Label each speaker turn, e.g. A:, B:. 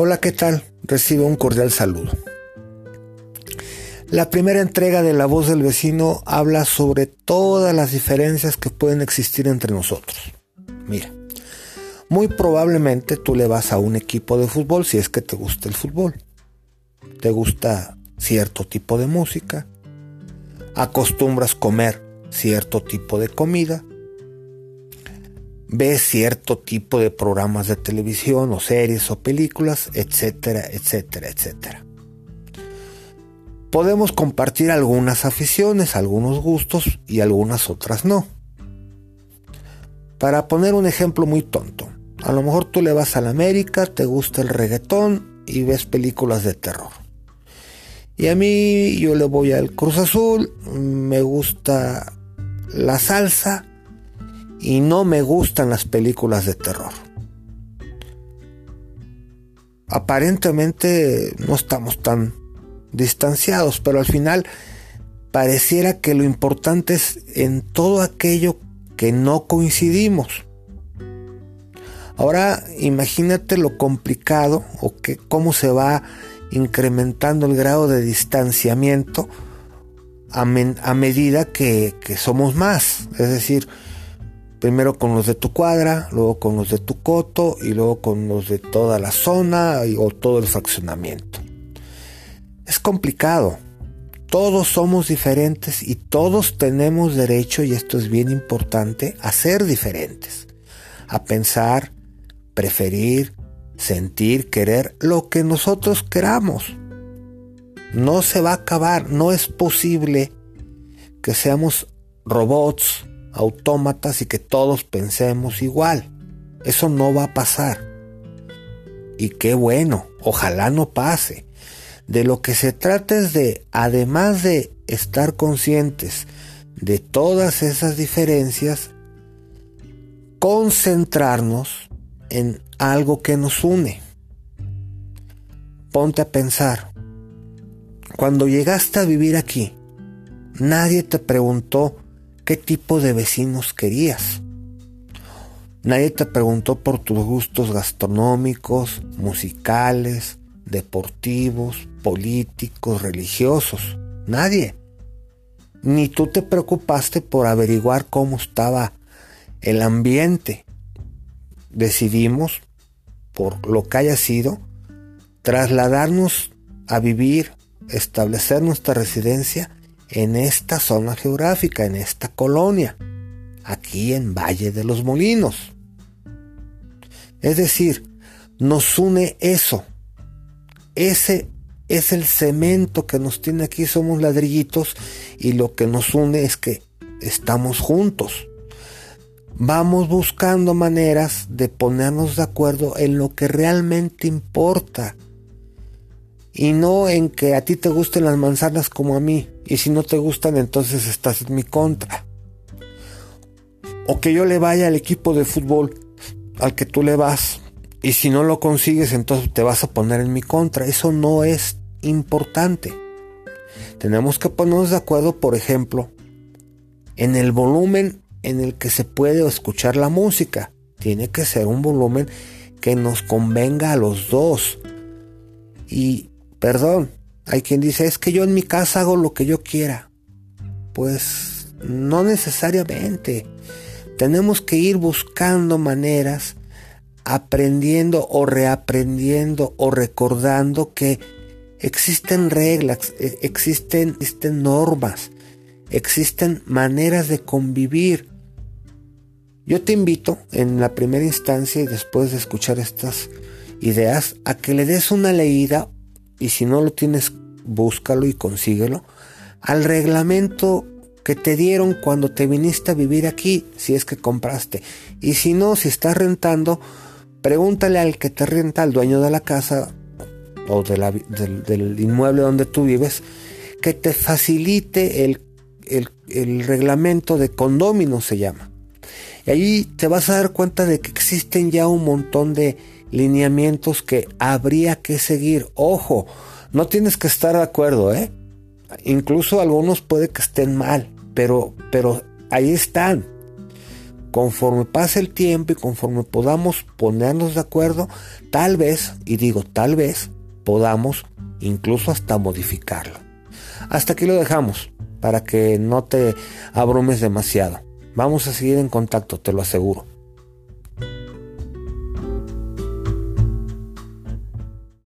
A: Hola, ¿qué tal? Recibe un cordial saludo. La primera entrega de La voz del vecino habla sobre todas las diferencias que pueden existir entre nosotros. Mira, muy probablemente tú le vas a un equipo de fútbol si es que te gusta el fútbol. Te gusta cierto tipo de música, acostumbras comer cierto tipo de comida, ves cierto tipo de programas de televisión o series o películas, etcétera, etcétera, etcétera. Podemos compartir algunas aficiones, algunos gustos y algunas otras no. Para poner un ejemplo muy tonto, a lo mejor tú le vas a la América, te gusta el reggaetón y ves películas de terror. Y a mí yo le voy al Cruz Azul, me gusta la salsa y no me gustan las películas de terror. Aparentemente no estamos tan distanciados, pero al final pareciera que lo importante es en todo aquello que no coincidimos. Ahora imagínate lo complicado o que cómo se va incrementando el grado de distanciamiento a, medida que, que somos más. Es decir, Primero con los de tu cuadra, luego con los de tu coto y luego con los de toda la zona o todo el fraccionamiento. Es complicado. Todos somos diferentes y todos tenemos derecho, y esto es bien importante, a ser diferentes. A pensar, preferir, sentir, querer lo que nosotros queramos. No se va a acabar, no es posible que seamos robots autómatas y que todos pensemos igual. Eso no va a pasar. Y qué bueno, ojalá no pase. De lo que se trata es de, además de estar conscientes de todas esas diferencias, concentrarnos en algo que nos une. Ponte a pensar, cuando llegaste a vivir aquí, nadie te preguntó qué tipo de vecinos querías. Nadie te preguntó por tus gustos gastronómicos, musicales, deportivos, políticos, religiosos. Nadie. Ni tú te preocupaste por averiguar cómo estaba el ambiente. Decidimos, por lo que haya sido, trasladarnos a vivir, establecer nuestra residencia en esta zona geográfica, en esta colonia, aquí en Valle de los Molinos. Es decir, nos une eso. Ese es el cemento que nos tiene aquí, somos ladrillitos y lo que nos une es que estamos juntos. Vamos buscando maneras de ponernos de acuerdo en lo que realmente importa y no en que a ti te gusten las manzanas como a mí y si no te gustan entonces estás en mi contra. O que yo le vaya al equipo de fútbol al que tú le vas y si no lo consigues entonces te vas a poner en mi contra. Eso no es importante. Tenemos que ponernos de acuerdo, por ejemplo, en el volumen en el que se puede escuchar la música. Tiene que ser un volumen que nos convenga a los dos. Y, perdón, hay quien dice, es que yo en mi casa hago lo que yo quiera. Pues no necesariamente. Tenemos que ir buscando maneras, aprendiendo o reaprendiendo o recordando que existen reglas, e, existen, existen normas, existen maneras de convivir. Yo te invito en la primera instancia y después de escuchar estas ideas a que le des una leída y si no lo tienes, búscalo y consíguelo, al reglamento que te dieron cuando te viniste a vivir aquí, si es que compraste. Y si no, si estás rentando, pregúntale al que te renta, al dueño de la casa o del, inmueble donde tú vives, que te facilite el reglamento de condómino, se llama. Y ahí te vas a dar cuenta de que existen ya un montón de lineamientos que habría que seguir. Ojo, no tienes que estar de acuerdo, ¿eh? Incluso algunos puede que estén mal, pero, pero ahí están. conforme pase el tiempo y conforme podamos ponernos de acuerdo, tal vez, y digo tal vez, podamos incluso hasta modificarlo. Hasta aquí lo dejamos, para que no te abrumes demasiado. Vamos a seguir en contacto, te lo aseguro.